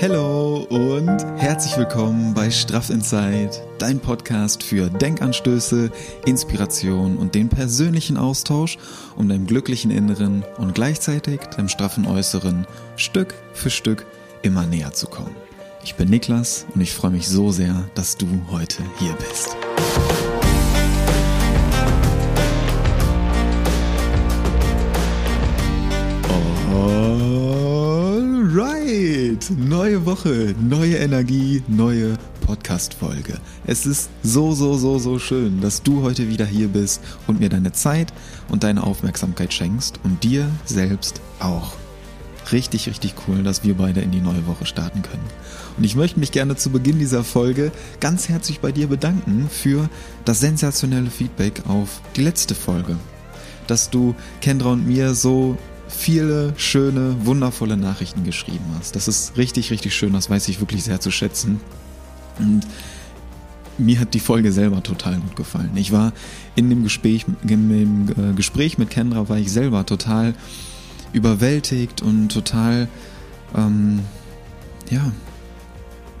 Hallo und herzlich willkommen bei Straff Inside, dein Podcast für Denkanstöße, Inspiration und den persönlichen Austausch, um deinem glücklichen Inneren und gleichzeitig deinem straffen Äußeren Stück für Stück immer näher zu kommen. Ich bin Niklas und ich freue mich so sehr, dass du heute hier bist. Neue Woche, neue Energie, neue Podcast-Folge. Es ist so, so, so, so schön, dass du heute wieder hier bist und mir deine Zeit und deine Aufmerksamkeit schenkst und dir selbst auch. Richtig, richtig cool, dass wir beide in die neue Woche starten können. Und ich möchte mich gerne zu Beginn dieser Folge ganz herzlich bei dir bedanken für das sensationelle Feedback auf die letzte Folge. Dass du Kendra und mir so viele schöne, wundervolle Nachrichten geschrieben hast. Das ist richtig, richtig schön. Das weiß ich wirklich sehr zu schätzen. Und mir hat die Folge selber total gut gefallen. Ich war in dem Gespräch, in dem äh, Gespräch mit Kendra war ich selber total überwältigt und total, ähm, ja,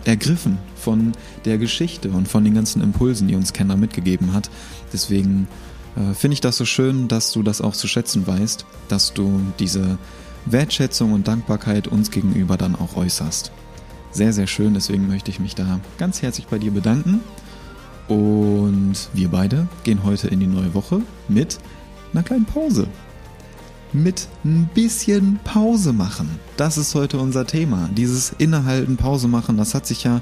ergriffen von der Geschichte und von den ganzen Impulsen, die uns Kendra mitgegeben hat. Deswegen äh, finde ich das so schön, dass du das auch zu schätzen weißt, dass du diese Wertschätzung und Dankbarkeit uns gegenüber dann auch äußerst. Sehr, sehr schön, deswegen möchte ich mich da ganz herzlich bei dir bedanken. Und wir beide gehen heute in die neue Woche mit einer kleinen Pause mit ein bisschen Pause machen. Das ist heute unser Thema. Dieses Innehalten, Pause machen, das hat sich ja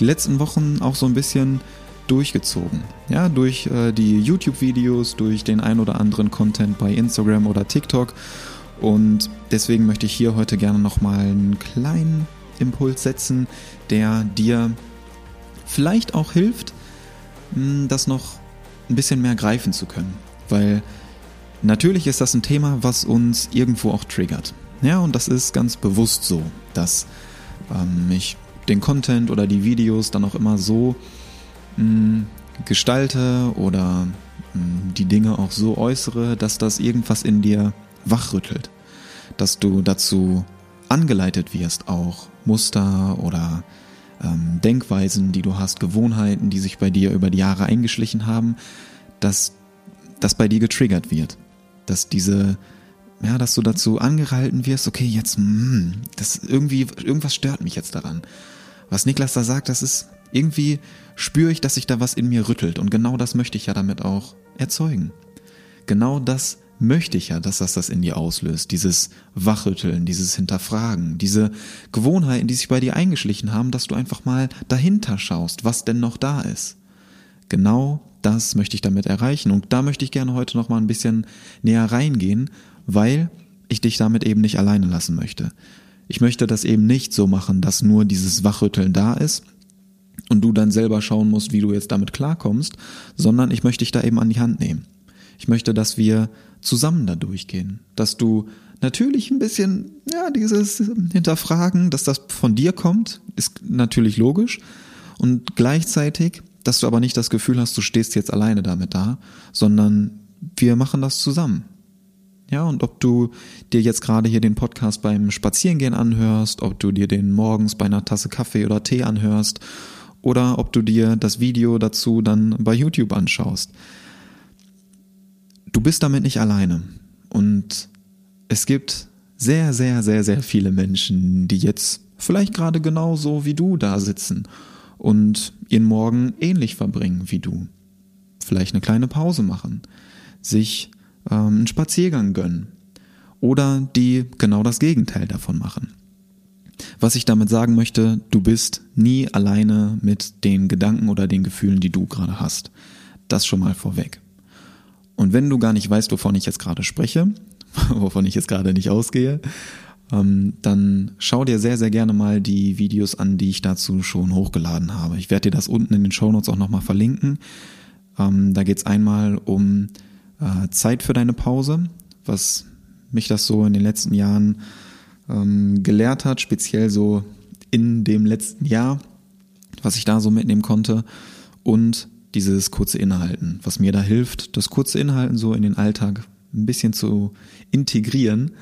die letzten Wochen auch so ein bisschen durchgezogen. Ja, durch äh, die YouTube-Videos, durch den ein oder anderen Content bei Instagram oder TikTok. Und deswegen möchte ich hier heute gerne nochmal einen kleinen Impuls setzen, der dir vielleicht auch hilft, das noch ein bisschen mehr greifen zu können. Weil Natürlich ist das ein Thema, was uns irgendwo auch triggert. Ja, und das ist ganz bewusst so, dass ähm, ich den Content oder die Videos dann auch immer so mh, gestalte oder mh, die Dinge auch so äußere, dass das irgendwas in dir wachrüttelt. Dass du dazu angeleitet wirst, auch Muster oder ähm, Denkweisen, die du hast, Gewohnheiten, die sich bei dir über die Jahre eingeschlichen haben, dass das bei dir getriggert wird dass diese, ja, dass du dazu angehalten wirst, okay, jetzt, hm, das irgendwie, irgendwas stört mich jetzt daran. Was Niklas da sagt, das ist, irgendwie spüre ich, dass sich da was in mir rüttelt und genau das möchte ich ja damit auch erzeugen. Genau das möchte ich ja, dass das das in dir auslöst, dieses Wachrütteln, dieses Hinterfragen, diese Gewohnheiten, die sich bei dir eingeschlichen haben, dass du einfach mal dahinter schaust, was denn noch da ist. Genau das möchte ich damit erreichen. Und da möchte ich gerne heute noch mal ein bisschen näher reingehen, weil ich dich damit eben nicht alleine lassen möchte. Ich möchte das eben nicht so machen, dass nur dieses Wachrütteln da ist und du dann selber schauen musst, wie du jetzt damit klarkommst, sondern ich möchte dich da eben an die Hand nehmen. Ich möchte, dass wir zusammen da durchgehen, dass du natürlich ein bisschen, ja, dieses Hinterfragen, dass das von dir kommt, ist natürlich logisch und gleichzeitig dass du aber nicht das Gefühl hast, du stehst jetzt alleine damit da, sondern wir machen das zusammen. Ja, und ob du dir jetzt gerade hier den Podcast beim Spazierengehen anhörst, ob du dir den morgens bei einer Tasse Kaffee oder Tee anhörst oder ob du dir das Video dazu dann bei YouTube anschaust. Du bist damit nicht alleine. Und es gibt sehr, sehr, sehr, sehr viele Menschen, die jetzt vielleicht gerade genauso wie du da sitzen und ihren Morgen ähnlich verbringen wie du. Vielleicht eine kleine Pause machen, sich ähm, einen Spaziergang gönnen oder die genau das Gegenteil davon machen. Was ich damit sagen möchte, du bist nie alleine mit den Gedanken oder den Gefühlen, die du gerade hast. Das schon mal vorweg. Und wenn du gar nicht weißt, wovon ich jetzt gerade spreche, wovon ich jetzt gerade nicht ausgehe, ähm, dann schau dir sehr, sehr gerne mal die Videos an, die ich dazu schon hochgeladen habe. Ich werde dir das unten in den Shownotes auch nochmal verlinken. Ähm, da geht es einmal um äh, Zeit für deine Pause, was mich das so in den letzten Jahren ähm, gelehrt hat, speziell so in dem letzten Jahr, was ich da so mitnehmen konnte. Und dieses kurze Inhalten, was mir da hilft, das kurze Inhalten so in den Alltag ein bisschen zu integrieren,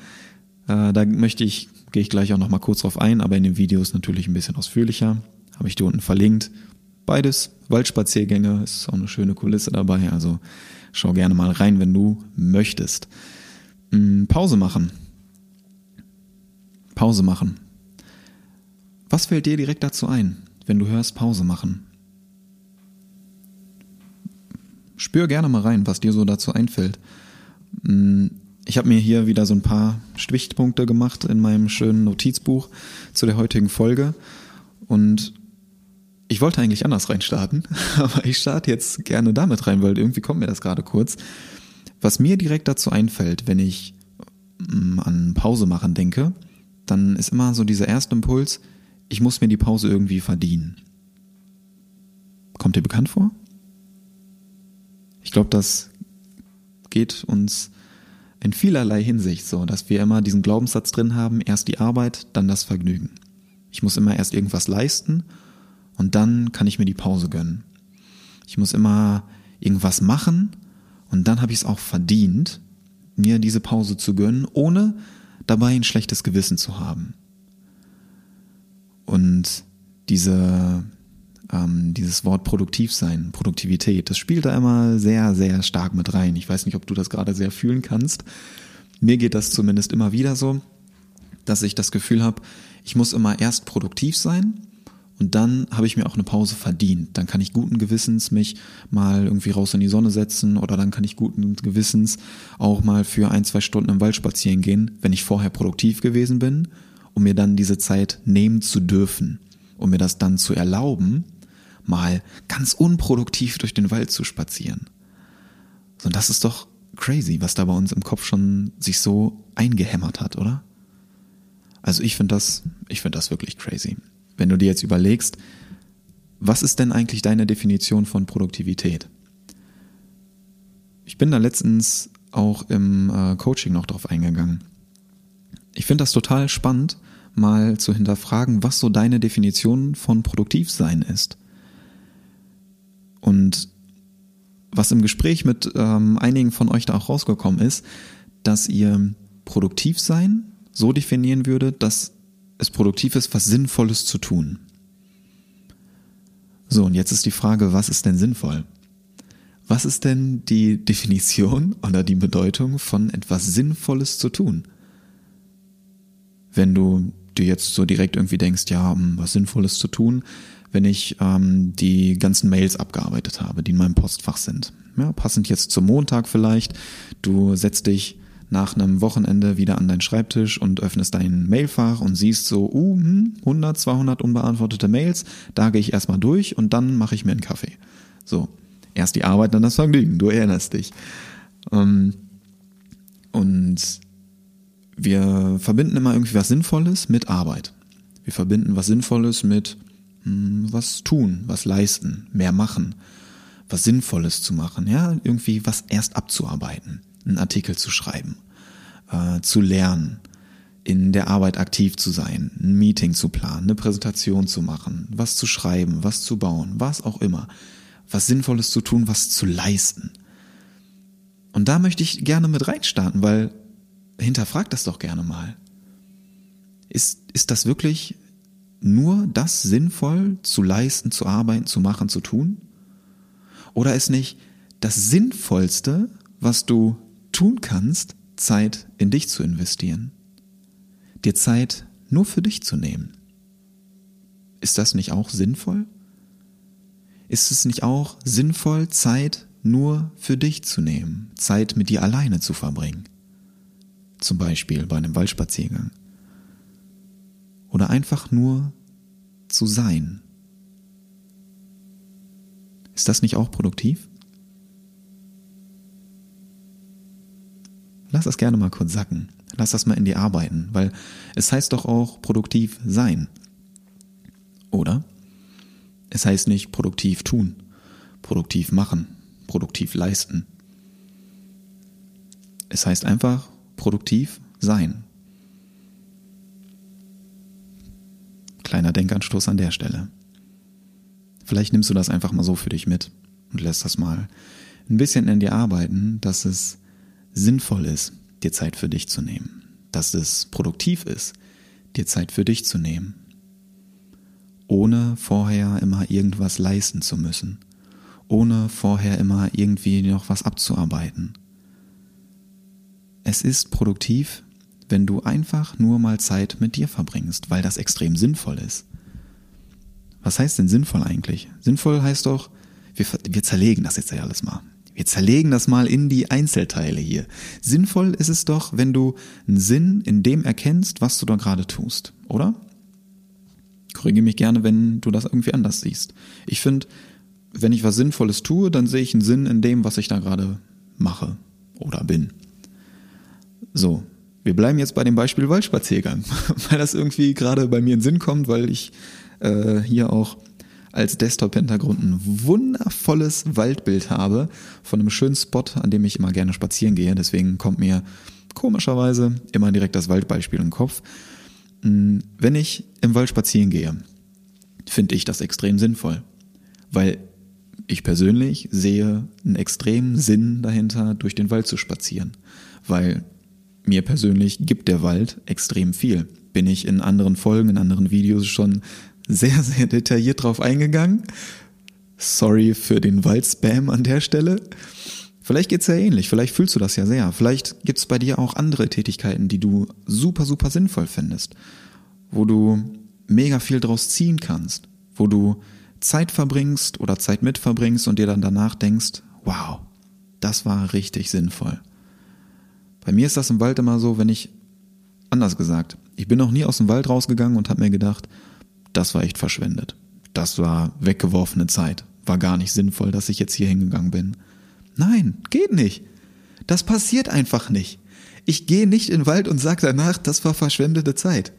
äh, da möchte ich gehe ich gleich auch nochmal kurz drauf ein, aber in den Videos natürlich ein bisschen ausführlicher. Habe ich dir unten verlinkt. Beides Waldspaziergänge, ist auch eine schöne Kulisse dabei, also schau gerne mal rein, wenn du möchtest. Hm, Pause machen. Pause machen. Was fällt dir direkt dazu ein, wenn du hörst Pause machen? Spür gerne mal rein, was dir so dazu einfällt. Hm, ich habe mir hier wieder so ein paar Stichpunkte gemacht in meinem schönen Notizbuch zu der heutigen Folge. Und ich wollte eigentlich anders reinstarten, aber ich starte jetzt gerne damit rein, weil irgendwie kommt mir das gerade kurz. Was mir direkt dazu einfällt, wenn ich mm, an Pause machen denke, dann ist immer so dieser erste Impuls, ich muss mir die Pause irgendwie verdienen. Kommt dir bekannt vor? Ich glaube, das geht uns in vielerlei Hinsicht so, dass wir immer diesen Glaubenssatz drin haben, erst die Arbeit, dann das Vergnügen. Ich muss immer erst irgendwas leisten und dann kann ich mir die Pause gönnen. Ich muss immer irgendwas machen und dann habe ich es auch verdient, mir diese Pause zu gönnen, ohne dabei ein schlechtes Gewissen zu haben. Und diese, ähm, dieses Wort produktiv sein, Produktivität, das spielt da immer sehr, sehr stark mit rein. Ich weiß nicht, ob du das gerade sehr fühlen kannst. Mir geht das zumindest immer wieder so, dass ich das Gefühl habe, ich muss immer erst produktiv sein und dann habe ich mir auch eine Pause verdient. Dann kann ich guten Gewissens mich mal irgendwie raus in die Sonne setzen oder dann kann ich guten Gewissens auch mal für ein, zwei Stunden im Wald spazieren gehen, wenn ich vorher produktiv gewesen bin, um mir dann diese Zeit nehmen zu dürfen, um mir das dann zu erlauben, mal ganz unproduktiv durch den Wald zu spazieren. Und das ist doch crazy, was da bei uns im Kopf schon sich so eingehämmert hat, oder? Also ich finde das, ich finde das wirklich crazy. Wenn du dir jetzt überlegst, was ist denn eigentlich deine Definition von Produktivität? Ich bin da letztens auch im äh, Coaching noch drauf eingegangen. Ich finde das total spannend, mal zu hinterfragen, was so deine Definition von Produktivsein ist. Und was im Gespräch mit ähm, einigen von euch da auch rausgekommen ist, dass ihr Produktivsein so definieren würdet, dass es produktiv ist, was Sinnvolles zu tun. So, und jetzt ist die Frage, was ist denn sinnvoll? Was ist denn die Definition oder die Bedeutung von etwas Sinnvolles zu tun? Wenn du dir jetzt so direkt irgendwie denkst, ja, was Sinnvolles zu tun, wenn ich ähm, die ganzen Mails abgearbeitet habe, die in meinem Postfach sind. Ja, passend jetzt zum Montag vielleicht. Du setzt dich nach einem Wochenende wieder an deinen Schreibtisch und öffnest dein Mailfach und siehst so, uh, 100, 200 unbeantwortete Mails, da gehe ich erstmal durch und dann mache ich mir einen Kaffee. So, erst die Arbeit, dann das Vergnügen, du erinnerst dich. Ähm, und wir verbinden immer irgendwie was Sinnvolles mit Arbeit. Wir verbinden was Sinnvolles mit hm, was tun, was leisten, mehr machen, was Sinnvolles zu machen, ja, irgendwie was erst abzuarbeiten einen Artikel zu schreiben, äh, zu lernen, in der Arbeit aktiv zu sein, ein Meeting zu planen, eine Präsentation zu machen, was zu schreiben, was zu bauen, was auch immer, was Sinnvolles zu tun, was zu leisten. Und da möchte ich gerne mit reinstarten, weil hinterfragt das doch gerne mal. Ist, ist das wirklich nur das sinnvoll zu leisten, zu arbeiten, zu machen, zu tun? Oder ist nicht das Sinnvollste, was du tun kannst, Zeit in dich zu investieren. Dir Zeit nur für dich zu nehmen. Ist das nicht auch sinnvoll? Ist es nicht auch sinnvoll, Zeit nur für dich zu nehmen, Zeit mit dir alleine zu verbringen? Zum Beispiel bei einem Waldspaziergang. Oder einfach nur zu sein. Ist das nicht auch produktiv? Lass das gerne mal kurz sacken. Lass das mal in dir arbeiten, weil es heißt doch auch produktiv sein. Oder? Es heißt nicht produktiv tun, produktiv machen, produktiv leisten. Es heißt einfach produktiv sein. Kleiner Denkanstoß an der Stelle. Vielleicht nimmst du das einfach mal so für dich mit und lässt das mal ein bisschen in dir arbeiten, dass es sinnvoll ist, dir Zeit für dich zu nehmen, dass es produktiv ist, dir Zeit für dich zu nehmen, ohne vorher immer irgendwas leisten zu müssen, ohne vorher immer irgendwie noch was abzuarbeiten. Es ist produktiv, wenn du einfach nur mal Zeit mit dir verbringst, weil das extrem sinnvoll ist. Was heißt denn sinnvoll eigentlich? Sinnvoll heißt doch, wir, wir zerlegen das jetzt ja alles mal. Wir zerlegen das mal in die Einzelteile hier. Sinnvoll ist es doch, wenn du einen Sinn in dem erkennst, was du da gerade tust, oder? Korrigiere mich gerne, wenn du das irgendwie anders siehst. Ich finde, wenn ich was Sinnvolles tue, dann sehe ich einen Sinn in dem, was ich da gerade mache oder bin. So, wir bleiben jetzt bei dem Beispiel Waldspaziergang, weil das irgendwie gerade bei mir in Sinn kommt, weil ich äh, hier auch als Desktop-Hintergrund ein wundervolles Waldbild habe von einem schönen Spot, an dem ich immer gerne spazieren gehe. Deswegen kommt mir komischerweise immer direkt das Waldbeispiel den Kopf. Hm, wenn ich im Wald spazieren gehe, finde ich das extrem sinnvoll, weil ich persönlich sehe einen extremen Sinn dahinter, durch den Wald zu spazieren, weil mir persönlich gibt der Wald extrem viel. Bin ich in anderen Folgen, in anderen Videos schon sehr, sehr detailliert drauf eingegangen. Sorry für den Waldspam an der Stelle. Vielleicht geht's ja ähnlich, vielleicht fühlst du das ja sehr. Vielleicht gibt's bei dir auch andere Tätigkeiten, die du super, super sinnvoll findest, wo du mega viel draus ziehen kannst, wo du Zeit verbringst oder Zeit mit verbringst und dir dann danach denkst, wow, das war richtig sinnvoll. Bei mir ist das im Wald immer so, wenn ich, anders gesagt, ich bin noch nie aus dem Wald rausgegangen und habe mir gedacht, das war echt verschwendet. Das war weggeworfene Zeit. War gar nicht sinnvoll, dass ich jetzt hier hingegangen bin. Nein, geht nicht. Das passiert einfach nicht. Ich gehe nicht in den Wald und sage danach, das war verschwendete Zeit.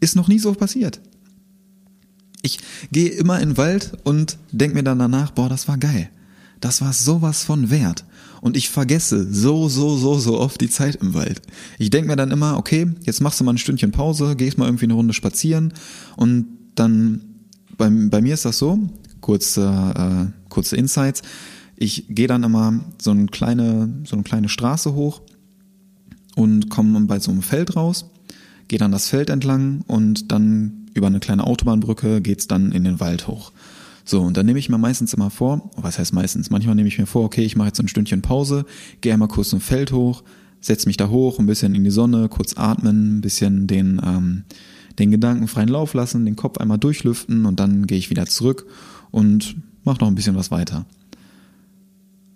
Ist noch nie so passiert. Ich gehe immer in den Wald und denke mir dann danach, boah, das war geil. Das war sowas von wert. Und ich vergesse so, so, so, so oft die Zeit im Wald. Ich denke mir dann immer, okay, jetzt machst du mal ein Stündchen Pause, gehst mal irgendwie eine Runde spazieren und dann, bei, bei mir ist das so, kurze, äh, kurze Insights, ich gehe dann immer so eine kleine, so eine kleine Straße hoch und komme bei so einem Feld raus, gehe dann das Feld entlang und dann über eine kleine Autobahnbrücke geht's dann in den Wald hoch. So, und dann nehme ich mir meistens immer vor, was heißt meistens, manchmal nehme ich mir vor, okay, ich mache jetzt ein Stündchen Pause, gehe einmal kurz zum Feld hoch, setze mich da hoch, ein bisschen in die Sonne, kurz atmen, ein bisschen den, ähm, den Gedanken freien Lauf lassen, den Kopf einmal durchlüften und dann gehe ich wieder zurück und mache noch ein bisschen was weiter.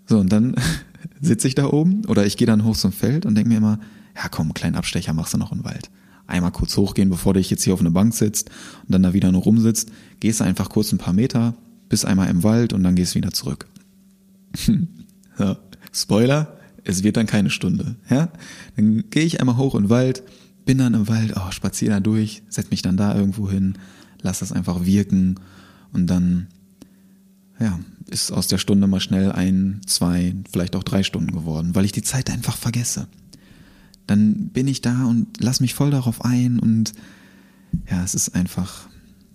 So, und dann sitze ich da oben oder ich gehe dann hoch zum Feld und denke mir immer, ja komm, einen kleinen Abstecher machst du noch im Wald einmal kurz hochgehen, bevor du dich jetzt hier auf eine Bank sitzt und dann da wieder nur rumsitzt, gehst du einfach kurz ein paar Meter, bist einmal im Wald und dann gehst du wieder zurück. ja, Spoiler, es wird dann keine Stunde. Ja? Dann gehe ich einmal hoch in den Wald, bin dann im Wald, oh, spaziere da durch, setz mich dann da irgendwo hin, lass das einfach wirken und dann ja, ist aus der Stunde mal schnell ein, zwei, vielleicht auch drei Stunden geworden, weil ich die Zeit einfach vergesse dann bin ich da und lass mich voll darauf ein und ja, es ist einfach,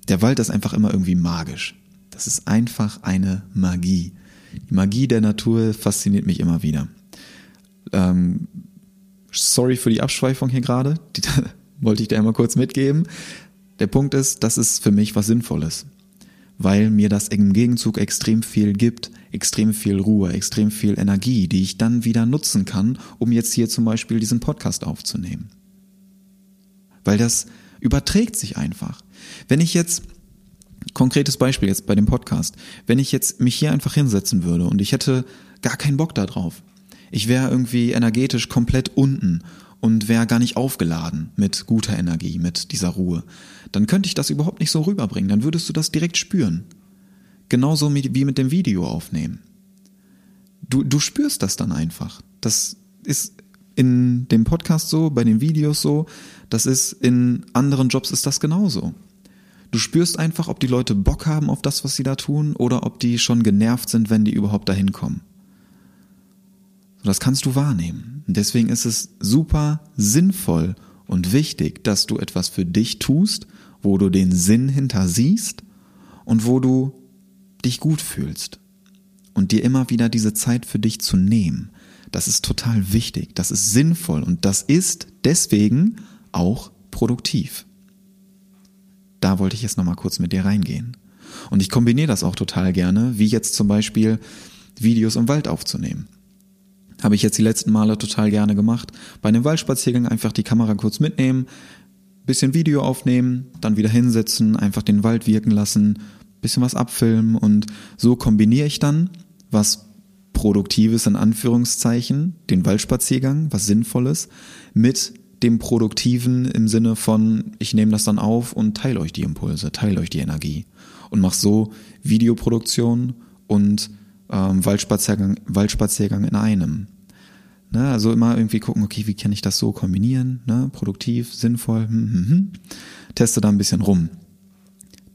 der Wald ist einfach immer irgendwie magisch. Das ist einfach eine Magie. Die Magie der Natur fasziniert mich immer wieder. Ähm, sorry für die Abschweifung hier gerade, die wollte ich dir einmal kurz mitgeben. Der Punkt ist, das ist für mich was Sinnvolles weil mir das im Gegenzug extrem viel gibt, extrem viel Ruhe, extrem viel Energie, die ich dann wieder nutzen kann, um jetzt hier zum Beispiel diesen Podcast aufzunehmen. Weil das überträgt sich einfach. Wenn ich jetzt, konkretes Beispiel jetzt bei dem Podcast, wenn ich jetzt mich hier einfach hinsetzen würde und ich hätte gar keinen Bock darauf, ich wäre irgendwie energetisch komplett unten und wäre gar nicht aufgeladen mit guter Energie, mit dieser Ruhe, dann könnte ich das überhaupt nicht so rüberbringen. Dann würdest du das direkt spüren. Genauso wie mit dem Video aufnehmen. Du, du spürst das dann einfach. Das ist in dem Podcast so, bei den Videos so, das ist in anderen Jobs ist das genauso. Du spürst einfach, ob die Leute Bock haben auf das, was sie da tun, oder ob die schon genervt sind, wenn die überhaupt dahin kommen. Das kannst du wahrnehmen. Deswegen ist es super sinnvoll und wichtig, dass du etwas für dich tust, wo du den Sinn hinter siehst und wo du dich gut fühlst. Und dir immer wieder diese Zeit für dich zu nehmen. Das ist total wichtig. Das ist sinnvoll. Und das ist deswegen auch produktiv. Da wollte ich jetzt nochmal kurz mit dir reingehen. Und ich kombiniere das auch total gerne, wie jetzt zum Beispiel Videos im Wald aufzunehmen. Habe ich jetzt die letzten Male total gerne gemacht. Bei einem Waldspaziergang einfach die Kamera kurz mitnehmen, bisschen Video aufnehmen, dann wieder hinsetzen, einfach den Wald wirken lassen, bisschen was abfilmen und so kombiniere ich dann was Produktives in Anführungszeichen, den Waldspaziergang, was Sinnvolles, mit dem Produktiven im Sinne von, ich nehme das dann auf und teile euch die Impulse, teile euch die Energie und mach so Videoproduktion und ähm, Waldspaziergang, Waldspaziergang in einem. Ne, also immer irgendwie gucken, okay, wie kann ich das so kombinieren? Ne, produktiv, sinnvoll. Hm, hm, hm. Teste da ein bisschen rum.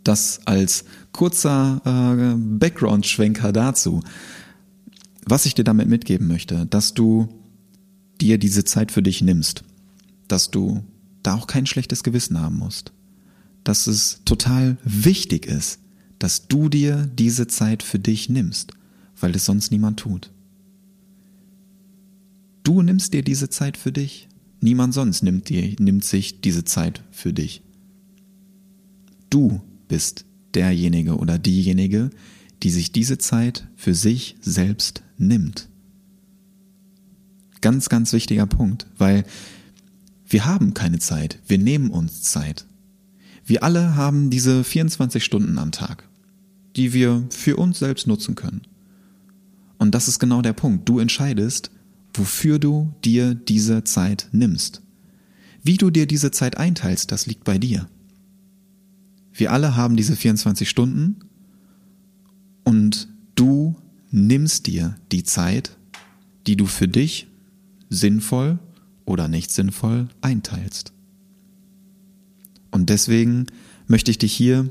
Das als kurzer äh, Background-Schwenker dazu. Was ich dir damit mitgeben möchte, dass du dir diese Zeit für dich nimmst, dass du da auch kein schlechtes Gewissen haben musst, dass es total wichtig ist, dass du dir diese Zeit für dich nimmst, weil es sonst niemand tut. Du nimmst dir diese Zeit für dich. Niemand sonst nimmt, dir, nimmt sich diese Zeit für dich. Du bist derjenige oder diejenige, die sich diese Zeit für sich selbst nimmt. Ganz, ganz wichtiger Punkt, weil wir haben keine Zeit, wir nehmen uns Zeit. Wir alle haben diese 24 Stunden am Tag, die wir für uns selbst nutzen können. Und das ist genau der Punkt. Du entscheidest, wofür du dir diese Zeit nimmst. Wie du dir diese Zeit einteilst, das liegt bei dir. Wir alle haben diese 24 Stunden und du nimmst dir die Zeit, die du für dich sinnvoll oder nicht sinnvoll einteilst. Und deswegen möchte ich dich hier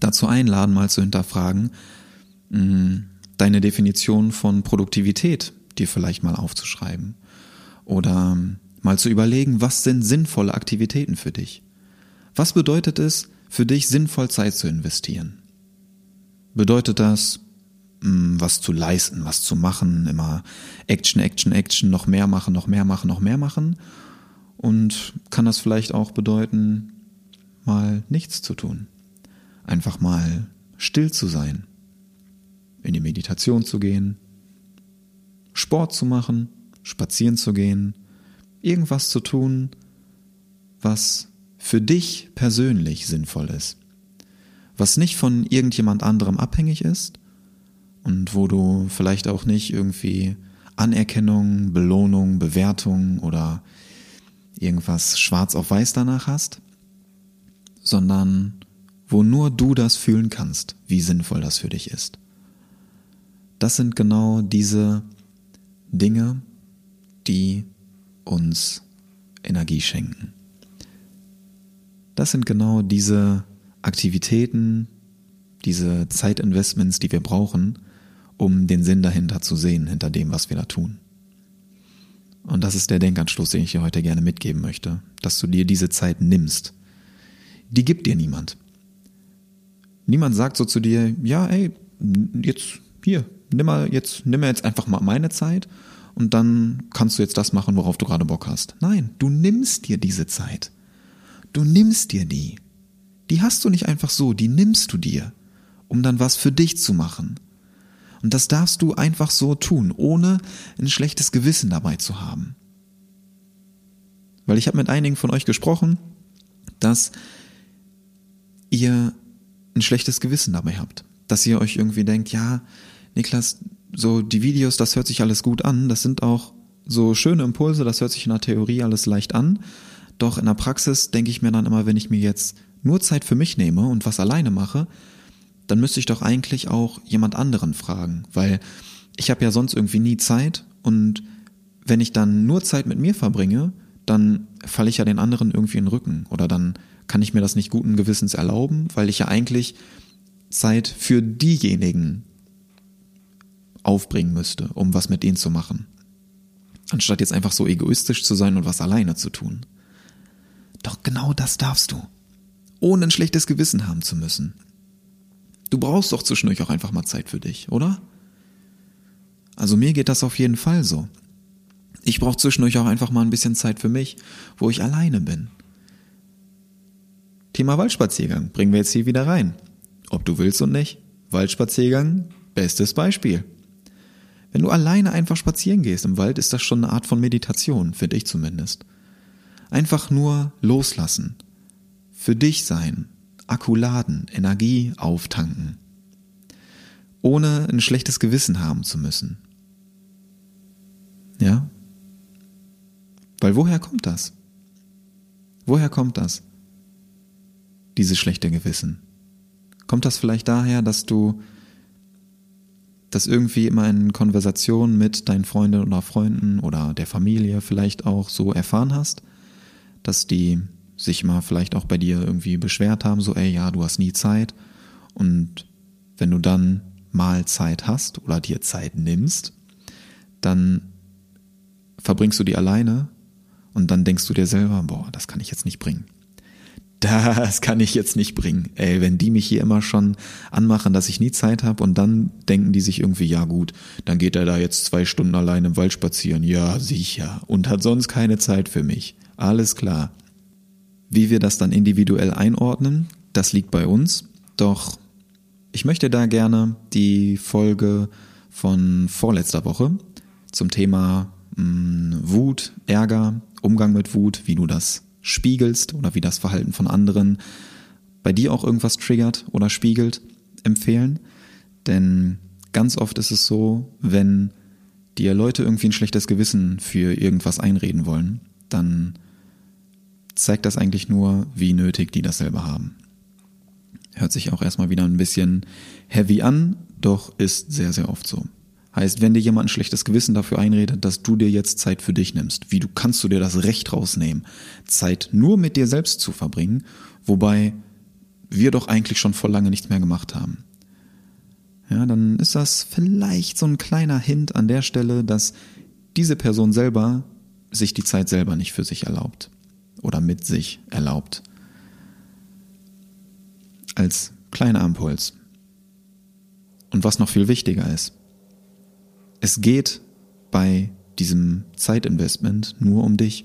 dazu einladen, mal zu hinterfragen, mm, deine Definition von Produktivität dir vielleicht mal aufzuschreiben oder mal zu überlegen, was sind sinnvolle Aktivitäten für dich? Was bedeutet es, für dich sinnvoll Zeit zu investieren? Bedeutet das, hm, was zu leisten, was zu machen, immer Action, Action, Action, noch mehr machen, noch mehr machen, noch mehr machen? Und kann das vielleicht auch bedeuten, mal nichts zu tun? Einfach mal still zu sein, in die Meditation zu gehen, Sport zu machen, spazieren zu gehen, irgendwas zu tun, was für dich persönlich sinnvoll ist, was nicht von irgendjemand anderem abhängig ist und wo du vielleicht auch nicht irgendwie Anerkennung, Belohnung, Bewertung oder irgendwas schwarz auf weiß danach hast, sondern wo nur du das fühlen kannst, wie sinnvoll das für dich ist. Das sind genau diese Dinge, die uns Energie schenken. Das sind genau diese Aktivitäten, diese Zeitinvestments, die wir brauchen, um den Sinn dahinter zu sehen, hinter dem, was wir da tun. Und das ist der Denkanstoß, den ich dir heute gerne mitgeben möchte, dass du dir diese Zeit nimmst. Die gibt dir niemand. Niemand sagt so zu dir, ja, ey, jetzt hier, nimm mal jetzt, nimm mal jetzt einfach mal meine Zeit und dann kannst du jetzt das machen, worauf du gerade Bock hast. Nein, du nimmst dir diese Zeit. Du nimmst dir die. Die hast du nicht einfach so, die nimmst du dir, um dann was für dich zu machen. Und das darfst du einfach so tun, ohne ein schlechtes Gewissen dabei zu haben. Weil ich habe mit einigen von euch gesprochen, dass ihr ein schlechtes Gewissen dabei habt. Dass ihr euch irgendwie denkt, ja, Niklas, so die Videos, das hört sich alles gut an, das sind auch so schöne Impulse, das hört sich in der Theorie alles leicht an. Doch in der Praxis denke ich mir dann immer, wenn ich mir jetzt nur Zeit für mich nehme und was alleine mache, dann müsste ich doch eigentlich auch jemand anderen fragen, weil ich habe ja sonst irgendwie nie Zeit und wenn ich dann nur Zeit mit mir verbringe, dann falle ich ja den anderen irgendwie in den Rücken. Oder dann kann ich mir das nicht guten Gewissens erlauben, weil ich ja eigentlich Zeit für diejenigen aufbringen müsste, um was mit denen zu machen. Anstatt jetzt einfach so egoistisch zu sein und was alleine zu tun. Doch genau das darfst du. Ohne ein schlechtes Gewissen haben zu müssen. Du brauchst doch zwischendurch auch einfach mal Zeit für dich, oder? Also mir geht das auf jeden Fall so. Ich brauche zwischendurch auch einfach mal ein bisschen Zeit für mich, wo ich alleine bin. Thema Waldspaziergang bringen wir jetzt hier wieder rein. Ob du willst und nicht. Waldspaziergang, bestes Beispiel. Wenn du alleine einfach spazieren gehst im Wald, ist das schon eine Art von Meditation, finde ich zumindest. Einfach nur loslassen. Für dich sein. Akku laden, Energie auftanken. Ohne ein schlechtes Gewissen haben zu müssen. Ja? Weil woher kommt das? Woher kommt das? Dieses schlechte Gewissen. Kommt das vielleicht daher, dass du das irgendwie immer in Konversation mit deinen Freundinnen oder Freunden oder der Familie vielleicht auch so erfahren hast, dass die sich mal vielleicht auch bei dir irgendwie beschwert haben, so ey, ja, du hast nie Zeit. Und wenn du dann mal Zeit hast oder dir Zeit nimmst, dann verbringst du die alleine und dann denkst du dir selber, boah, das kann ich jetzt nicht bringen das kann ich jetzt nicht bringen. Ey, wenn die mich hier immer schon anmachen, dass ich nie Zeit habe und dann denken die sich irgendwie, ja gut, dann geht er da jetzt zwei Stunden allein im Wald spazieren. Ja, sicher. Und hat sonst keine Zeit für mich. Alles klar. Wie wir das dann individuell einordnen, das liegt bei uns. Doch ich möchte da gerne die Folge von vorletzter Woche zum Thema mh, mm, Wut, Ärger, Umgang mit Wut, wie du das spiegelst oder wie das Verhalten von anderen bei dir auch irgendwas triggert oder spiegelt, empfehlen. Denn ganz oft ist es so, wenn dir Leute irgendwie ein schlechtes Gewissen für irgendwas einreden wollen, dann zeigt das eigentlich nur, wie nötig die das selber haben. Hört sich auch erstmal wieder ein bisschen heavy an, doch ist sehr, sehr oft so. Heißt, wenn dir jemand ein schlechtes Gewissen dafür einredet, dass du dir jetzt Zeit für dich nimmst, wie du kannst du dir das Recht rausnehmen, Zeit nur mit dir selbst zu verbringen, wobei wir doch eigentlich schon vor lange nichts mehr gemacht haben. Ja, dann ist das vielleicht so ein kleiner Hint an der Stelle, dass diese Person selber sich die Zeit selber nicht für sich erlaubt oder mit sich erlaubt. Als kleiner Impuls. Und was noch viel wichtiger ist, es geht bei diesem Zeitinvestment nur um dich.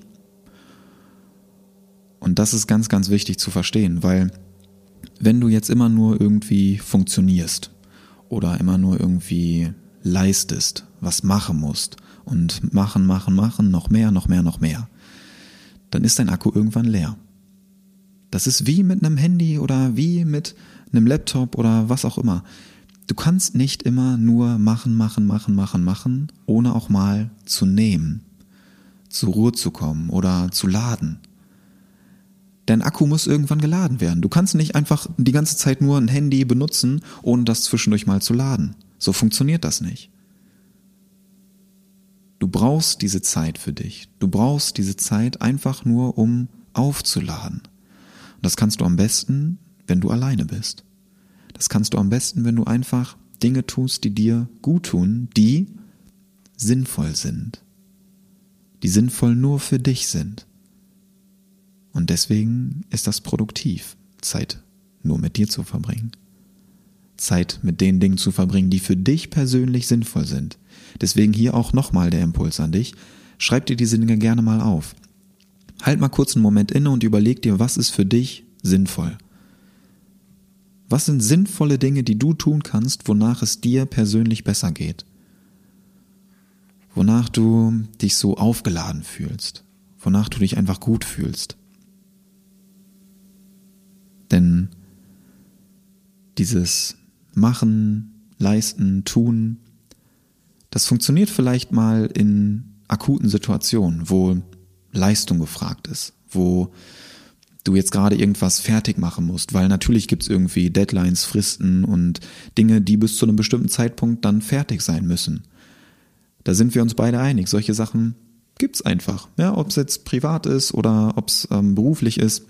Und das ist ganz, ganz wichtig zu verstehen, weil wenn du jetzt immer nur irgendwie funktionierst oder immer nur irgendwie leistest, was machen musst und machen, machen, machen, noch mehr, noch mehr, noch mehr, dann ist dein Akku irgendwann leer. Das ist wie mit einem Handy oder wie mit einem Laptop oder was auch immer. Du kannst nicht immer nur machen, machen, machen, machen, machen, ohne auch mal zu nehmen, zur Ruhe zu kommen oder zu laden. Dein Akku muss irgendwann geladen werden. Du kannst nicht einfach die ganze Zeit nur ein Handy benutzen, ohne das zwischendurch mal zu laden. So funktioniert das nicht. Du brauchst diese Zeit für dich. Du brauchst diese Zeit einfach nur, um aufzuladen. Und das kannst du am besten, wenn du alleine bist. Das kannst du am besten, wenn du einfach Dinge tust, die dir gut tun, die sinnvoll sind. Die sinnvoll nur für dich sind. Und deswegen ist das produktiv, Zeit nur mit dir zu verbringen. Zeit mit den Dingen zu verbringen, die für dich persönlich sinnvoll sind. Deswegen hier auch nochmal der Impuls an dich. Schreib dir diese Dinge gerne mal auf. Halt mal kurz einen Moment inne und überleg dir, was ist für dich sinnvoll. Was sind sinnvolle Dinge, die du tun kannst, wonach es dir persönlich besser geht? Wonach du dich so aufgeladen fühlst? Wonach du dich einfach gut fühlst? Denn dieses Machen, Leisten, Tun, das funktioniert vielleicht mal in akuten Situationen, wo Leistung gefragt ist, wo du jetzt gerade irgendwas fertig machen musst, weil natürlich gibt's irgendwie Deadlines, Fristen und Dinge, die bis zu einem bestimmten Zeitpunkt dann fertig sein müssen. Da sind wir uns beide einig. Solche Sachen gibt's einfach. Ja, ob es jetzt privat ist oder ob es ähm, beruflich ist,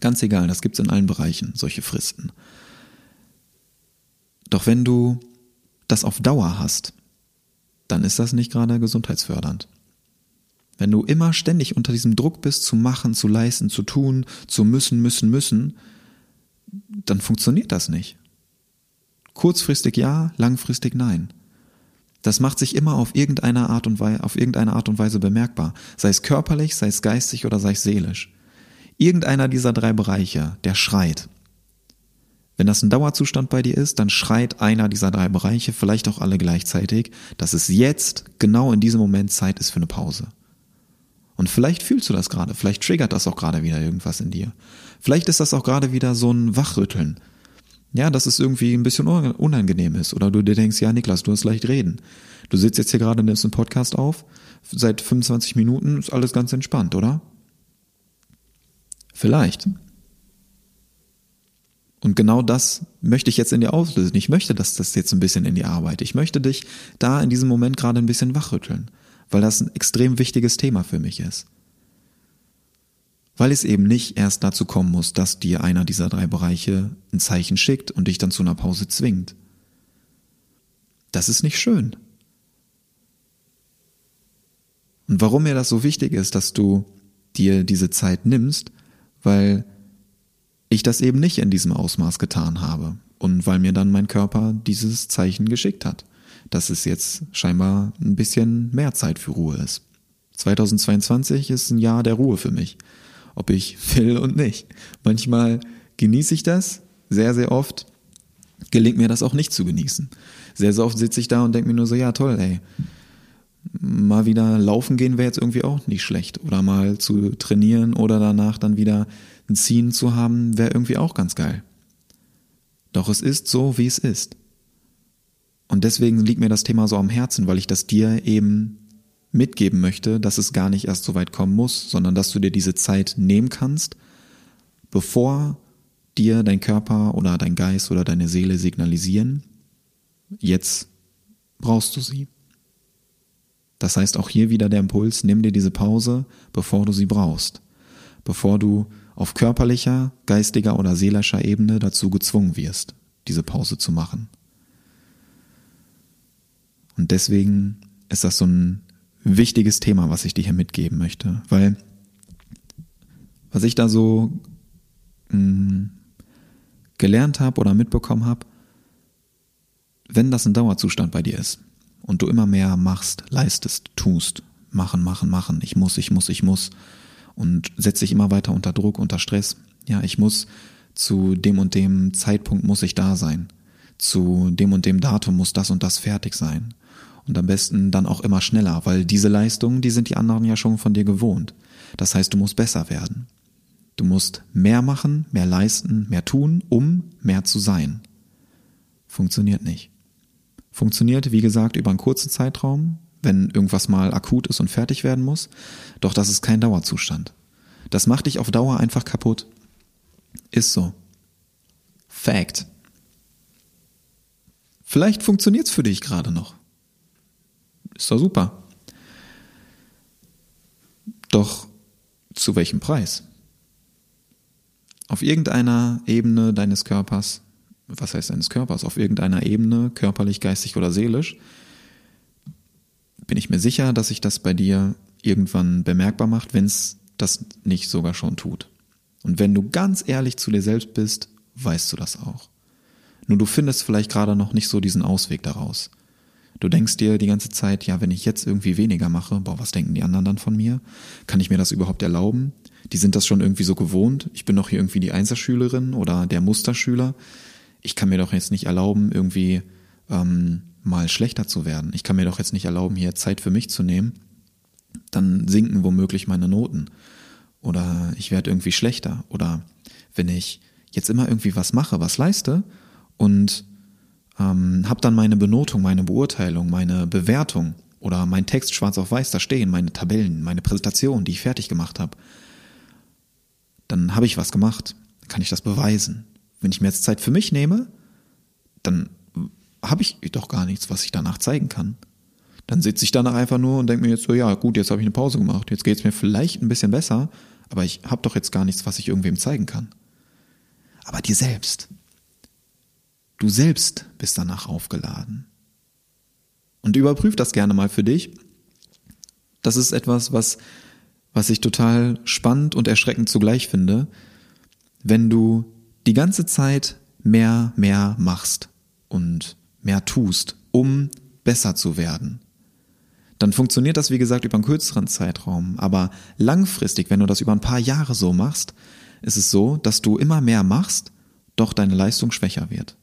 ganz egal. Das gibt's in allen Bereichen, solche Fristen. Doch wenn du das auf Dauer hast, dann ist das nicht gerade gesundheitsfördernd. Wenn du immer ständig unter diesem Druck bist, zu machen, zu leisten, zu tun, zu müssen, müssen, müssen, dann funktioniert das nicht. Kurzfristig ja, langfristig nein. Das macht sich immer auf irgendeine Art und Weise, auf irgendeine Art und Weise bemerkbar. Sei es körperlich, sei es geistig oder sei es seelisch. Irgendeiner dieser drei Bereiche, der schreit. Wenn das ein Dauerzustand bei dir ist, dann schreit einer dieser drei Bereiche, vielleicht auch alle gleichzeitig, dass es jetzt, genau in diesem Moment Zeit ist für eine Pause. Und vielleicht fühlst du das gerade, vielleicht triggert das auch gerade wieder irgendwas in dir. Vielleicht ist das auch gerade wieder so ein Wachrütteln. Ja, dass es irgendwie ein bisschen unangenehm ist. Oder du dir denkst, ja, Niklas, du hast leicht reden. Du sitzt jetzt hier gerade, nimmst einen Podcast auf, seit 25 Minuten ist alles ganz entspannt, oder? Vielleicht. Und genau das möchte ich jetzt in dir auslösen. Ich möchte, dass das jetzt ein bisschen in die Arbeit. Ich möchte dich da in diesem Moment gerade ein bisschen wachrütteln, weil das ein extrem wichtiges Thema für mich ist. Weil es eben nicht erst dazu kommen muss, dass dir einer dieser drei Bereiche ein Zeichen schickt und dich dann zu einer Pause zwingt. Das ist nicht schön. Und warum mir das so wichtig ist, dass du dir diese Zeit nimmst, weil ich das eben nicht in diesem Ausmaß getan habe und weil mir dann mein Körper dieses Zeichen geschickt hat, dass es jetzt scheinbar ein bisschen mehr Zeit für Ruhe ist. 2022 ist ein Jahr der Ruhe für mich, ob ich will und nicht. Manchmal genieße ich das, sehr, sehr oft gelingt mir das auch nicht zu genießen. Sehr, sehr oft sitze ich da und denke mir nur so, ja toll, ey, mal wieder laufen gehen wäre jetzt irgendwie auch nicht schlecht. Oder mal zu trainieren oder danach dann wieder ein Ziehen zu haben, wäre irgendwie auch ganz geil. Doch es ist so, wie es ist. Und deswegen liegt mir das Thema so am Herzen, weil ich das dir eben mitgeben möchte, dass es gar nicht erst so weit kommen muss, sondern dass du dir diese Zeit nehmen kannst, bevor dir dein Körper oder dein Geist oder deine Seele signalisieren, jetzt brauchst du sie. Das heißt auch hier wieder der Impuls, nimm dir diese Pause, bevor du sie brauchst, bevor du auf körperlicher, geistiger oder seelischer Ebene dazu gezwungen wirst, diese Pause zu machen. Und deswegen ist das so ein wichtiges Thema, was ich dir hier mitgeben möchte, weil was ich da so mh, hm, gelernt habe oder mitbekommen habe, wenn das ein Dauerzustand bei dir ist und du immer mehr machst, leistest, tust, machen, machen, machen, ich muss, ich muss, ich muss, und setze dich immer weiter unter Druck, unter Stress. Ja, ich muss zu dem und dem Zeitpunkt muss ich da sein. Zu dem und dem Datum muss das und das fertig sein. Und am besten dann auch immer schneller, weil diese Leistungen, die sind die anderen ja schon von dir gewohnt. Das heißt, du musst besser werden. Du musst mehr machen, mehr leisten, mehr tun, um mehr zu sein. Funktioniert nicht. Funktioniert, wie gesagt, über einen kurzen Zeitraum, wenn irgendwas mal akut ist und fertig werden muss. Doch das ist kein Dauerzustand. Das macht dich auf Dauer einfach kaputt. Ist so. Fact. Vielleicht funktioniert's für dich gerade noch. Ist doch super. Doch zu welchem Preis? Auf irgendeiner Ebene deines Körpers, was heißt deines Körpers, auf irgendeiner Ebene, körperlich, geistig oder seelisch, bin ich mir sicher, dass sich das bei dir irgendwann bemerkbar macht, wenn es das nicht sogar schon tut. Und wenn du ganz ehrlich zu dir selbst bist, weißt du das auch. Nur du findest vielleicht gerade noch nicht so diesen Ausweg daraus. Du denkst dir die ganze Zeit, ja, wenn ich jetzt irgendwie weniger mache, boah, was denken die anderen dann von mir? Kann ich mir das überhaupt erlauben? Die sind das schon irgendwie so gewohnt. Ich bin doch hier irgendwie die Einserschülerin oder der Musterschüler. Ich kann mir doch jetzt nicht erlauben, irgendwie ähm, mal schlechter zu werden. Ich kann mir doch jetzt nicht erlauben, hier Zeit für mich zu nehmen. Dann sinken womöglich meine Noten. Oder ich werde irgendwie schlechter. Oder wenn ich jetzt immer irgendwie was mache, was leiste und ähm, habe dann meine Benotung, meine Beurteilung, meine Bewertung oder mein Text schwarz auf weiß da stehen, meine Tabellen, meine Präsentation, die ich fertig gemacht habe, dann habe ich was gemacht, kann ich das beweisen. Wenn ich mir jetzt Zeit für mich nehme, dann habe ich doch gar nichts, was ich danach zeigen kann. Dann sitze ich danach einfach nur und denke mir jetzt so, ja gut, jetzt habe ich eine Pause gemacht, jetzt geht es mir vielleicht ein bisschen besser, aber ich habe doch jetzt gar nichts, was ich irgendwem zeigen kann. Aber dir selbst. Du selbst bist danach aufgeladen. Und überprüf das gerne mal für dich. Das ist etwas, was, was ich total spannend und erschreckend zugleich finde, wenn du die ganze Zeit mehr, mehr machst und mehr tust, um besser zu werden, dann funktioniert das, wie gesagt, über einen kürzeren Zeitraum. Aber langfristig, wenn du das über ein paar Jahre so machst, ist es so, dass du immer mehr machst, doch deine Leistung schwächer wird.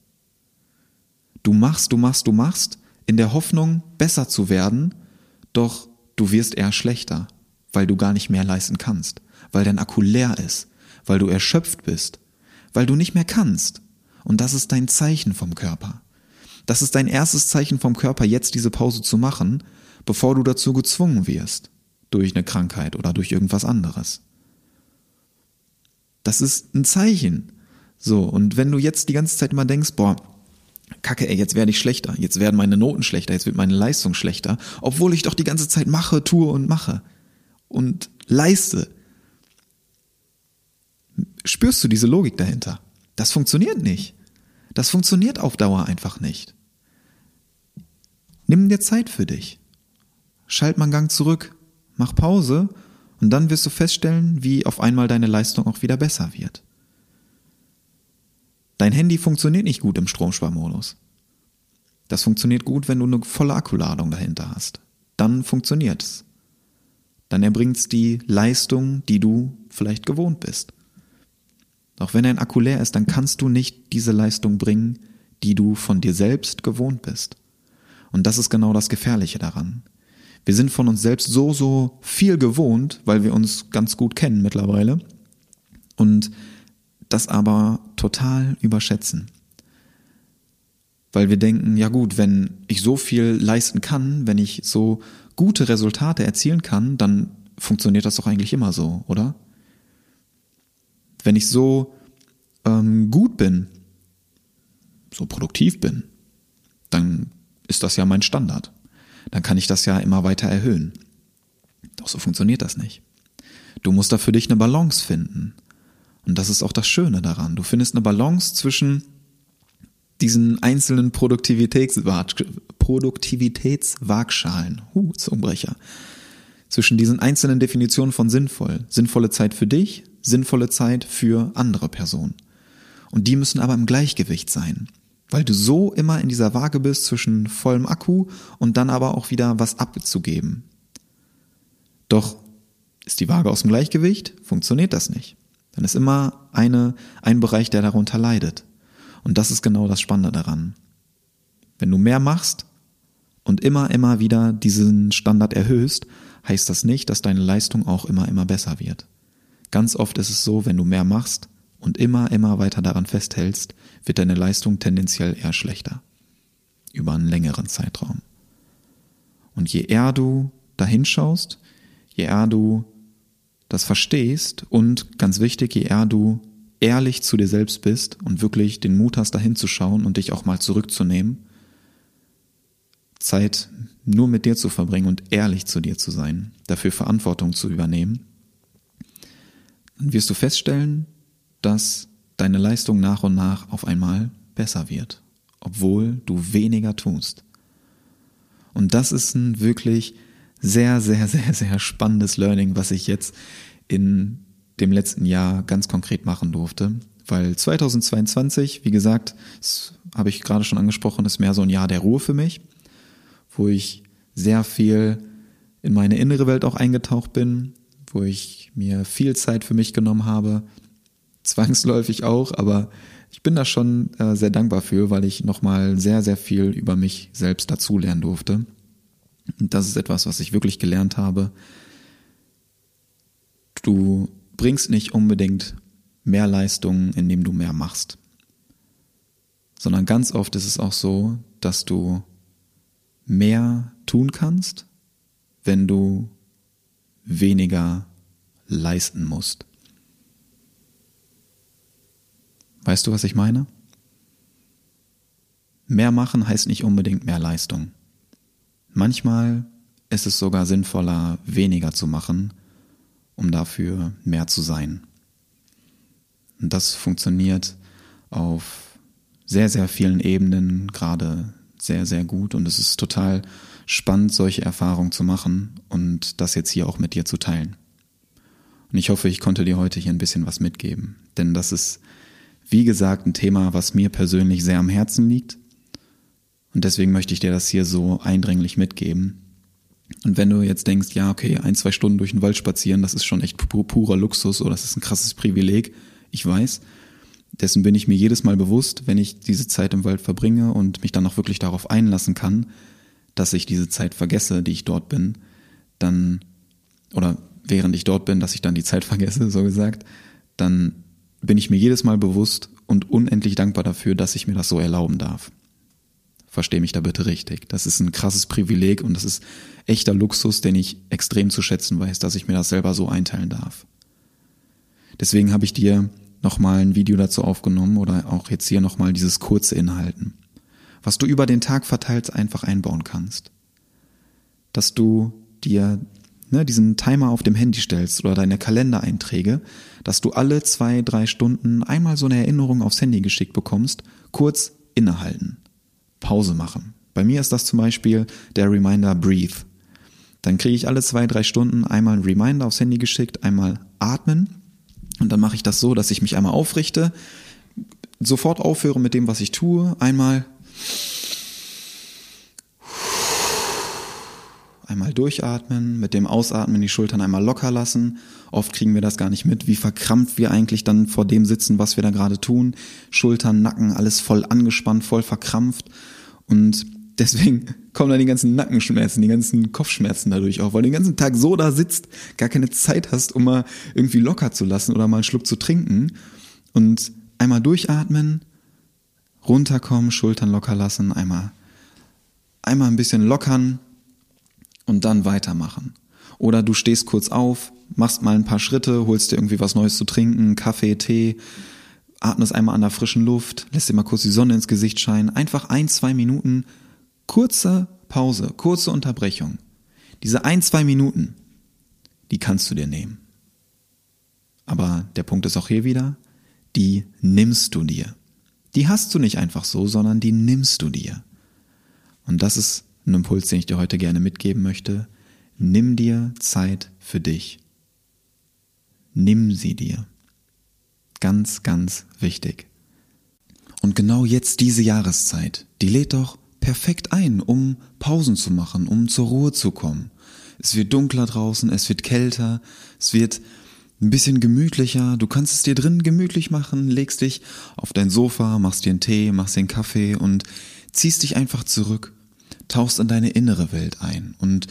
Du machst, du machst, du machst, in der Hoffnung, besser zu werden, doch du wirst eher schlechter, weil du gar nicht mehr leisten kannst, weil dein Akku leer ist, weil du erschöpft bist, weil du nicht mehr kannst. Und das ist dein Zeichen vom Körper. Das ist dein erstes Zeichen vom Körper, jetzt diese Pause zu machen, bevor du dazu gezwungen wirst, durch eine Krankheit oder durch irgendwas anderes. Das ist ein Zeichen. So, und wenn du jetzt die ganze Zeit immer denkst, boah, Kacke, ey, jetzt werde ich schlechter, jetzt werden meine Noten schlechter, jetzt wird meine Leistung schlechter, obwohl ich doch die ganze Zeit mache, tue und mache und leiste. Spürst du diese Logik dahinter? Das funktioniert nicht. Das funktioniert auf Dauer einfach nicht. Nimm dir Zeit für dich. Schalt mal einen Gang zurück, mach Pause und dann wirst du feststellen, wie auf einmal deine Leistung auch wieder besser wird. Dein Handy funktioniert nicht gut im Stromsparmodus. Das funktioniert gut, wenn du eine volle Akkuladung dahinter hast. Dann funktioniert es. Dann erbringt es die Leistung, die du vielleicht gewohnt bist. Doch wenn dein Akku leer ist, dann kannst du nicht diese Leistung bringen, die du von dir selbst gewohnt bist. Und das ist genau das Gefährliche daran. Wir sind von uns selbst so, so viel gewohnt, weil wir uns ganz gut kennen mittlerweile. Und das aber total überschätzen. Weil wir denken, ja gut, wenn ich so viel leisten kann, wenn ich so gute Resultate erzielen kann, dann funktioniert das doch eigentlich immer so, oder? Wenn ich so ähm, gut bin, so produktiv bin, dann ist das ja mein Standard. Dann kann ich das ja immer weiter erhöhen. Doch so funktioniert das nicht. Du musst da für dich eine Balance finden. Und das ist auch das Schöne daran. Du findest eine Balance zwischen diesen einzelnen Produktivitätswaagschalen, huh, Zungenbrecher, zwischen diesen einzelnen Definitionen von sinnvoll. Sinnvolle Zeit für dich, sinnvolle Zeit für andere Personen. Und die müssen aber im Gleichgewicht sein, weil du so immer in dieser Waage bist zwischen vollem Akku und dann aber auch wieder was abzugeben. Doch ist die Waage aus dem Gleichgewicht, funktioniert das nicht. Dann ist immer eine, ein Bereich, der darunter leidet. Und das ist genau das Spannende daran. Wenn du mehr machst und immer, immer wieder diesen Standard erhöhst, heißt das nicht, dass deine Leistung auch immer, immer besser wird. Ganz oft ist es so, wenn du mehr machst und immer, immer weiter daran festhältst, wird deine Leistung tendenziell eher schlechter. Über einen längeren Zeitraum. Und je eher du dahin schaust, je eher du das verstehst und ganz wichtig, je eher du ehrlich zu dir selbst bist und wirklich den Mut hast, dahin zu schauen und dich auch mal zurückzunehmen, Zeit nur mit dir zu verbringen und ehrlich zu dir zu sein, dafür Verantwortung zu übernehmen, dann wirst du feststellen, dass deine Leistung nach und nach auf einmal besser wird, obwohl du weniger tust. Und das ist ein wirklich sehr, sehr, sehr, sehr spannendes Learning, was ich jetzt in dem letzten Jahr ganz konkret machen durfte. Weil 2022, wie gesagt, das habe ich gerade schon angesprochen, ist mehr so ein Jahr der Ruhe für mich, wo ich sehr viel in meine innere Welt auch eingetaucht bin, wo ich mir viel Zeit für mich genommen habe, zwangsläufig auch, aber ich bin da schon äh, sehr dankbar für, weil ich nochmal sehr, sehr viel über mich selbst dazulernen durfte. Und das ist etwas, was ich wirklich gelernt habe. Du bringst nicht unbedingt mehr Leistung, indem du mehr machst. Sondern ganz oft ist es auch so, dass du mehr tun kannst, wenn du weniger leisten musst. Weißt du, was ich meine? Mehr machen heißt nicht unbedingt mehr Leistung. Manchmal ist es sogar sinnvoller, weniger zu machen, um dafür mehr zu sein. Und das funktioniert auf sehr, sehr vielen Ebenen gerade sehr, sehr gut. Und es ist total spannend, solche Erfahrungen zu machen und das jetzt hier auch mit dir zu teilen. Und ich hoffe, ich konnte dir heute hier ein bisschen was mitgeben. Denn das ist, wie gesagt, ein Thema, was mir persönlich sehr am Herzen liegt Und deswegen möchte ich dir das hier so eindringlich mitgeben. Und wenn du jetzt denkst, ja, okay, ein, zwei Stunden durch den Wald spazieren, das ist schon echt pur, purer Luxus oder das ist ein krasses Privileg, ich weiß. Dessen bin ich mir jedes Mal bewusst, wenn ich diese Zeit im Wald verbringe und mich dann auch wirklich darauf einlassen kann, dass ich diese Zeit vergesse, die ich dort bin, dann, oder während ich dort bin, dass ich dann die Zeit vergesse, so gesagt, dann bin ich mir jedes Mal bewusst und unendlich dankbar dafür, dass ich mir das so erlauben darf. Versteh mich da bitte richtig. Das ist ein krasses Privileg und das ist echter Luxus, den ich extrem zu schätzen weiß, dass ich mir das selber so einteilen darf. Deswegen habe ich dir nochmal ein Video dazu aufgenommen oder auch jetzt hier nochmal dieses kurze Inhalten. Was du über den Tag verteilt einfach einbauen kannst. Dass du dir ne, diesen Timer auf dem Handy stellst oder deine Kalendereinträge, dass du alle zwei, drei Stunden einmal so eine Erinnerung aufs Handy geschickt bekommst, kurz innehalten. Pause machen. Bei mir ist das zum Beispiel der Reminder Breathe. Dann kriege ich alle zwei, drei Stunden einmal einen Reminder aufs Handy geschickt, einmal atmen. Und dann mache ich das so, dass ich mich einmal aufrichte, sofort aufhöre mit dem, was ich tue, einmal einmal durchatmen, mit dem Ausatmen die Schultern einmal locker lassen. Oft kriegen wir das gar nicht mit, wie verkrampft wir eigentlich dann vor dem sitzen, was wir da gerade tun. Schultern, Nacken, alles voll angespannt, voll verkrampft. Und deswegen kommen dann die ganzen Nackenschmerzen, die ganzen Kopfschmerzen dadurch auch, weil du den ganzen Tag so da sitzt, gar keine Zeit hast, um mal irgendwie locker zu lassen oder mal einen Schluck zu trinken. Und einmal durchatmen, runterkommen, Schultern locker lassen, einmal, einmal ein bisschen lockern und dann weitermachen. Oder du stehst kurz auf, machst mal ein paar Schritte, holst dir irgendwie was Neues zu trinken, Kaffee, Tee, atmest einmal an der frischen Luft, lässt dir mal kurz die Sonne ins Gesicht scheinen, einfach ein, zwei Minuten, kurze Pause, kurze Unterbrechung. Diese ein, zwei Minuten, die kannst du dir nehmen. Aber der Punkt ist auch hier wieder, die nimmst du dir. Die hast du nicht einfach so, sondern die nimmst du dir. Und das ist ein Impuls, den ich dir heute gerne mitgeben möchte. Nimm dir Zeit für dich. Nimm sie dir. Ganz, ganz wichtig. Und genau jetzt diese Jahreszeit, die lädt doch perfekt ein, um Pausen zu machen, um zur Ruhe zu kommen. Es wird dunkler draußen, es wird kälter, es wird ein bisschen gemütlicher. Du kannst es dir drin gemütlich machen, legst dich auf dein Sofa, machst dir einen Tee, machst dir einen Kaffee und ziehst dich einfach zurück, tauchst in deine innere Welt ein und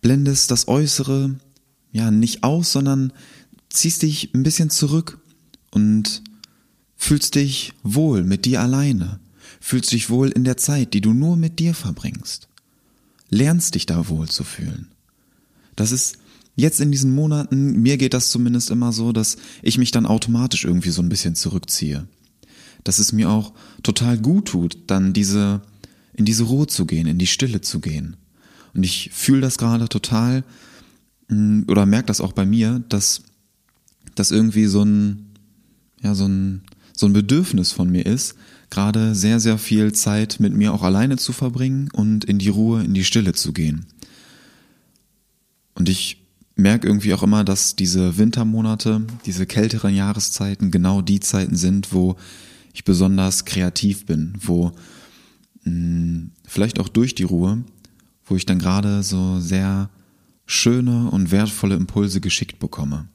blendest das Äußere ja nicht aus, sondern ziehst dich ein bisschen zurück und fühlst dich wohl mit dir alleine, fühlst dich wohl in der Zeit, die du nur mit dir verbringst, lernst dich da wohl zu fühlen. Das ist jetzt in diesen Monaten, mir geht das zumindest immer so, dass ich mich dann automatisch irgendwie so ein bisschen zurückziehe. Dass es mir auch total gut tut, dann diese, in diese Ruhe zu gehen, in die Stille zu gehen. Und ich fühle das gerade total, mm, oder merke das auch bei mir, dass das irgendwie so ein, ja, so ein, so ein Bedürfnis von mir ist, gerade sehr, sehr viel Zeit mit mir auch alleine zu verbringen und in die Ruhe, in die Stille zu gehen. Und ich merke irgendwie auch immer, dass diese Wintermonate, diese kälteren Jahreszeiten genau die Zeiten sind, wo ich besonders kreativ bin, wo vielleicht auch durch die Ruhe, wo ich dann gerade so sehr schöne und wertvolle Impulse geschickt bekomme.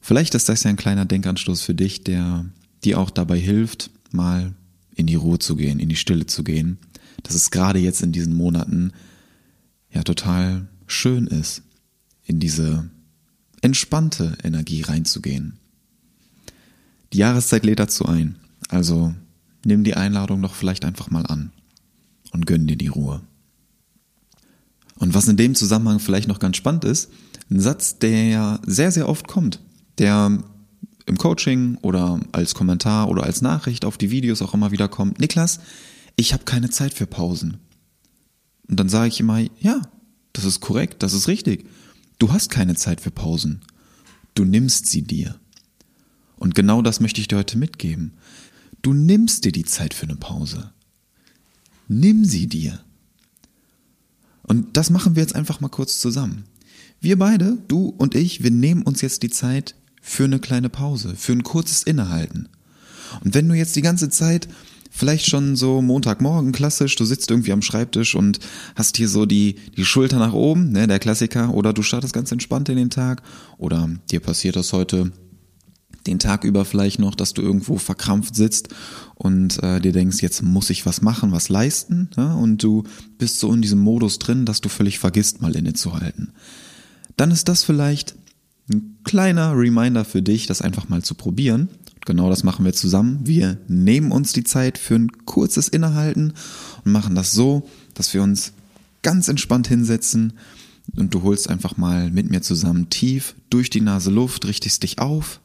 Vielleicht ist das ja ein kleiner Denkanstoß für dich, der dir auch dabei hilft, mal in die Ruhe zu gehen, in die Stille zu gehen. Dass es gerade jetzt in diesen Monaten ja total schön ist, in diese entspannte Energie reinzugehen. Die Jahreszeit lädt dazu ein, also nimm die Einladung doch vielleicht einfach mal an und gönn dir die Ruhe. Und was in dem Zusammenhang vielleicht noch ganz spannend ist, ein Satz, der ja sehr, sehr oft kommt, der im Coaching oder als Kommentar oder als Nachricht auf die Videos auch immer wieder kommt, Niklas, ich habe keine Zeit für Pausen. Und dann sage ich immer, ja, das ist korrekt, das ist richtig. Du hast keine Zeit für Pausen. Du nimmst sie dir. Und genau das möchte ich dir heute mitgeben. Du nimmst dir die Zeit für eine Pause. Nimm sie dir. Und das machen wir jetzt einfach mal kurz zusammen. Wir beide, du und ich, wir nehmen uns jetzt die Zeit für eine kleine Pause, für ein kurzes Innehalten. Und wenn du jetzt die ganze Zeit Vielleicht schon so Montagmorgen klassisch, du sitzt irgendwie am Schreibtisch und hast hier so die, die Schulter nach oben, ne, der Klassiker, oder du startest ganz entspannt in den Tag, oder dir passiert das heute den Tag über vielleicht noch, dass du irgendwo verkrampft sitzt und äh, dir denkst, jetzt muss ich was machen, was leisten, ja, und du bist so in diesem Modus drin, dass du völlig vergisst, mal innezuhalten. Dann ist das vielleicht ein kleiner Reminder für dich, das einfach mal zu probieren Genau das machen wir zusammen. Wir nehmen uns die Zeit für ein kurzes Innehalten und machen das so, dass wir uns ganz entspannt hinsetzen und du holst einfach mal mit mir zusammen tief durch die Nase Luft, richtest dich auf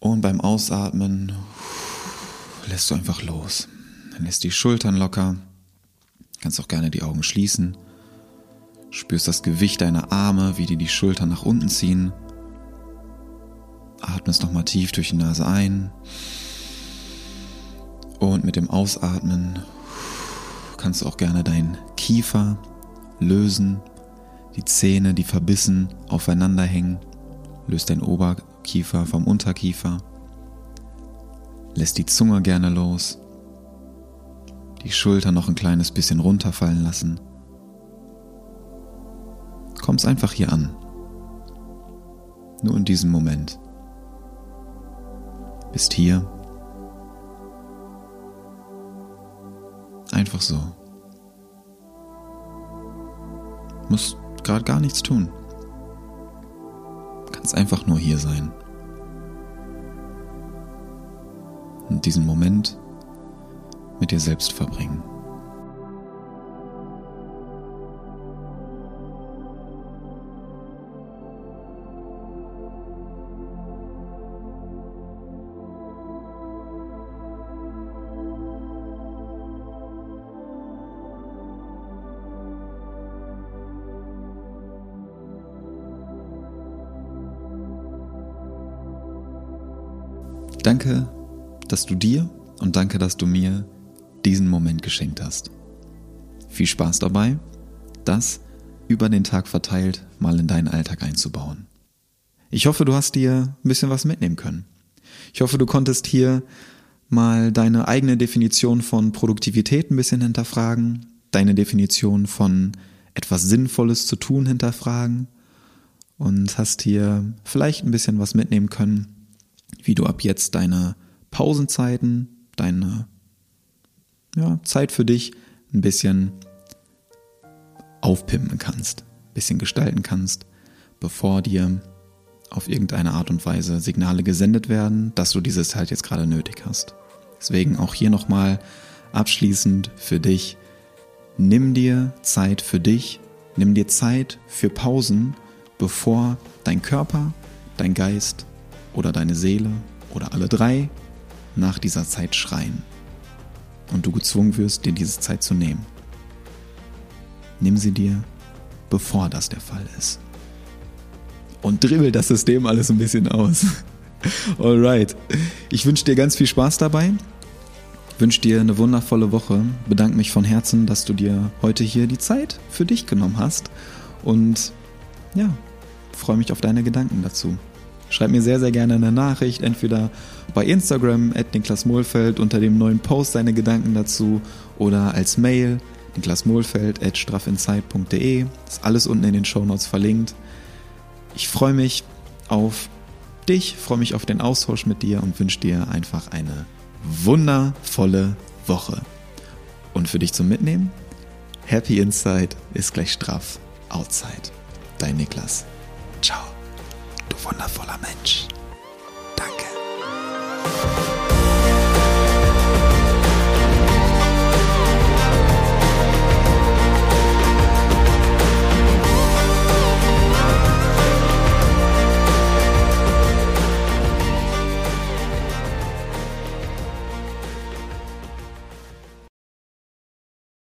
und beim Ausatmen lässt du einfach los. Dann lässt die Schultern locker, kannst auch gerne die Augen schließen, spürst das Gewicht deiner Arme, wie die die Schultern nach unten ziehen Atmest nochmal tief durch die Nase ein. Und mit dem Ausatmen kannst du auch gerne deinen Kiefer lösen, die Zähne, die verbissen aufeinander hängen. Löst dein Oberkiefer vom Unterkiefer. Lässt die Zunge gerne los. Die Schulter noch ein kleines bisschen runterfallen lassen. Kommst einfach hier an. Nur in diesem Moment bist hier. Einfach so. Musst gerade gar nichts tun. Kannst einfach nur hier sein. Und diesen Moment mit dir selbst verbringen. Dass du dir und danke, dass du mir diesen Moment geschenkt hast. Viel Spaß dabei, das über den Tag verteilt mal in deinen Alltag einzubauen. Ich hoffe, du hast dir ein bisschen was mitnehmen können. Ich hoffe, du konntest hier mal deine eigene Definition von Produktivität ein bisschen hinterfragen, deine Definition von etwas Sinnvolles zu tun hinterfragen und hast hier vielleicht ein bisschen was mitnehmen können, wie du ab jetzt deine Pausenzeiten, deine ja, Zeit für dich ein bisschen aufpimpen kannst, ein bisschen gestalten kannst, bevor dir auf irgendeine Art und Weise Signale gesendet werden, dass du diese Zeit jetzt gerade nötig hast. Deswegen auch hier nochmal abschließend für dich, nimm dir Zeit für dich, nimm dir Zeit für Pausen, bevor dein Körper, dein Geist oder deine Seele oder alle drei nach dieser Zeit schreien und du gezwungen wirst, dir diese Zeit zu nehmen. Nimm sie dir, bevor das der Fall ist. Und dribbel das System alles ein bisschen aus. Alright. Ich wünsche dir ganz viel Spaß dabei. Wünsche dir eine wundervolle Woche. Bedanke mich von Herzen, dass du dir heute hier die Zeit für dich genommen hast. Und ja, freue mich auf deine Gedanken dazu. Schreib mir sehr, sehr gerne eine Nachricht, entweder bei Instagram at Niklas Mohlfeld unter dem neuen Post deine Gedanken dazu oder als Mail niklasmohlfeld at straffinsight.de. Ist alles unten in den Shownotes verlinkt. Ich freue mich auf dich, freue mich auf den Austausch mit dir und wünsche dir einfach eine wundervolle Woche. Und für dich zum Mitnehmen, Happy Inside ist gleich straff Outside. Dein Niklas. Ciao wundervoller Mensch. Danke.